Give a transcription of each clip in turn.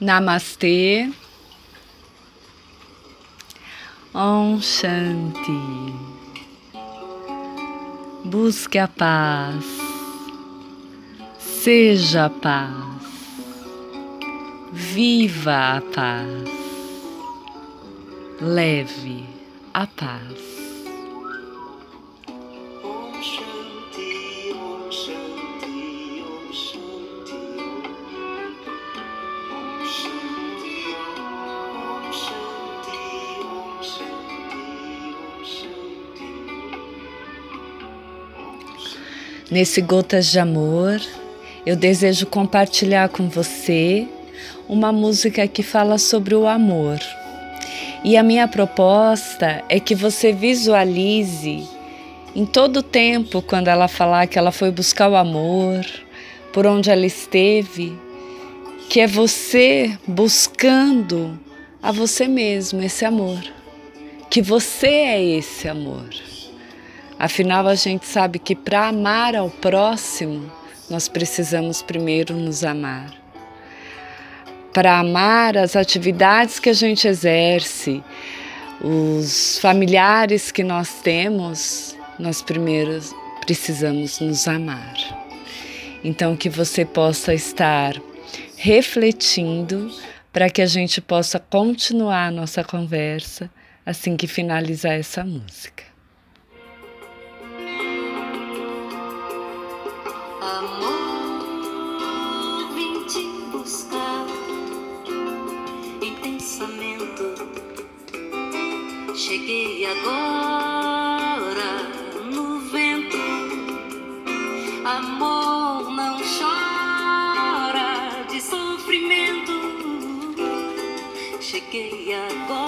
Namastê. Om Shanti. Busque a paz. Seja a paz. Viva a paz. Leve a paz. Nesse Gotas de Amor, eu desejo compartilhar com você uma música que fala sobre o amor. E a minha proposta é que você visualize em todo o tempo, quando ela falar que ela foi buscar o amor, por onde ela esteve, que é você buscando a você mesmo esse amor, que você é esse amor. Afinal, a gente sabe que para amar ao próximo, nós precisamos primeiro nos amar. Para amar as atividades que a gente exerce, os familiares que nós temos, nós primeiro precisamos nos amar. Então, que você possa estar refletindo para que a gente possa continuar a nossa conversa assim que finalizar essa música. Cheguei agora no vento, amor não chora de sofrimento. Cheguei agora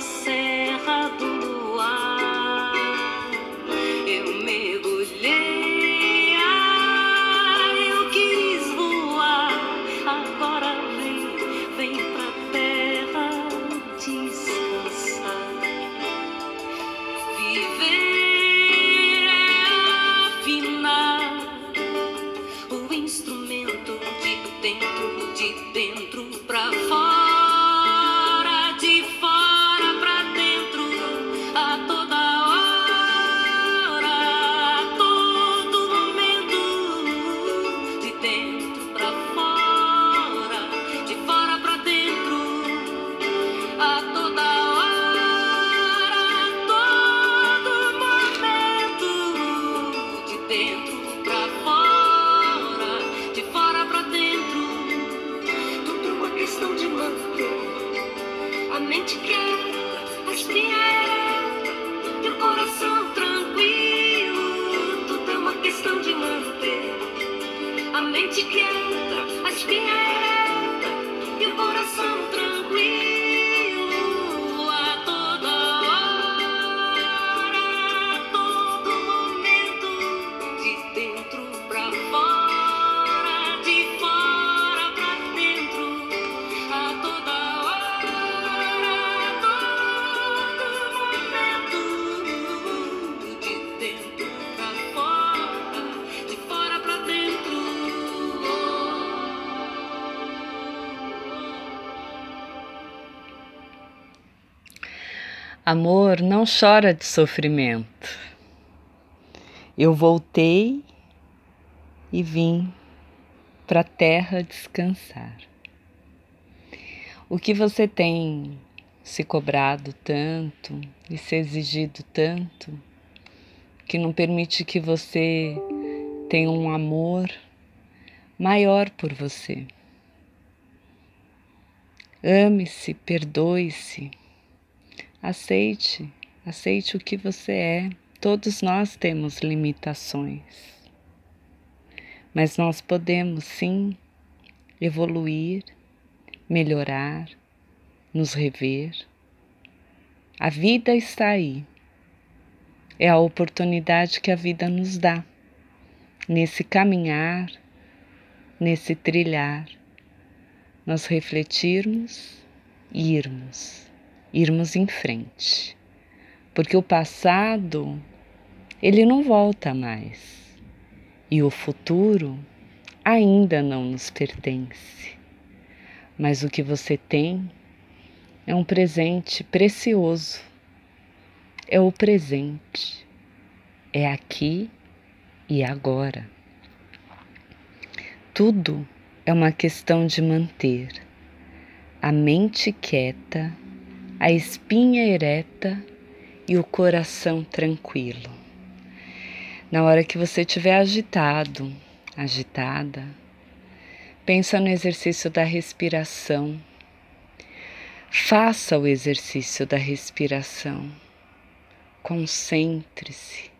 sé. Coração tranquilo. Tudo é uma questão de manter a mente quieta, a espinha ereta e o coração Amor não chora de sofrimento. Eu voltei e vim para a terra descansar. O que você tem se cobrado tanto e se exigido tanto que não permite que você tenha um amor maior por você. Ame-se, perdoe-se, aceite, aceite o que você é. Todos nós temos limitações, mas nós podemos sim evoluir, melhorar, nos rever. A vida está aí. É a oportunidade que a vida nos dá nesse caminhar, nesse trilhar, nós refletirmos e irmos, irmos em frente. Porque o passado, ele não volta mais. E o futuro ainda não nos pertence. Mas o que você tem é um presente precioso. É o presente. É aqui e agora. Tudo é uma questão de manter a mente quieta, a espinha ereta e o coração tranquilo. Na hora que você estiver agitado, agitada, pensa no exercício da respiração. Faça o exercício da respiração. Concentre-se.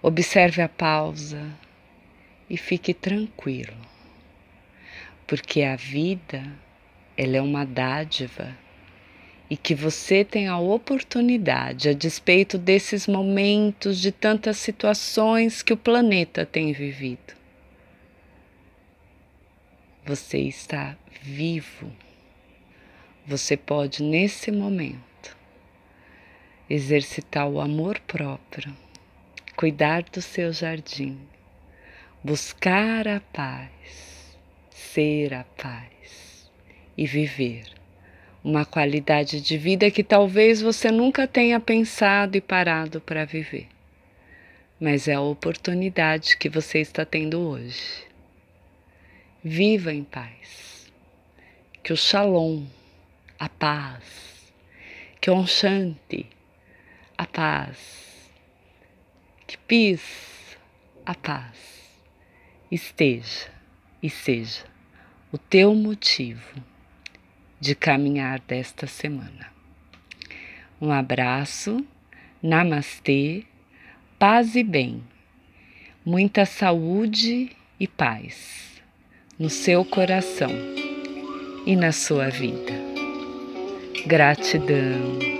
Observe a pausa e fique tranquilo. Porque a vida, ela é uma dádiva e que você tem a oportunidade, a despeito desses momentos, de tantas situações que o planeta tem vivido. Você está vivo. Você pode, nesse momento, exercitar o amor próprio, cuidar do seu jardim, buscar a paz, ser a paz e viver uma qualidade de vida que talvez você nunca tenha pensado e parado para viver. Mas é a oportunidade que você está tendo hoje. Viva em paz. Que o Shalom, a paz, que o Shanti, a paz, que Peace, a paz, esteja e seja o teu motivo de caminhar desta semana. Um abraço, namastê, paz e bem, muita saúde e paz no seu coração e na sua vida. Gratidão.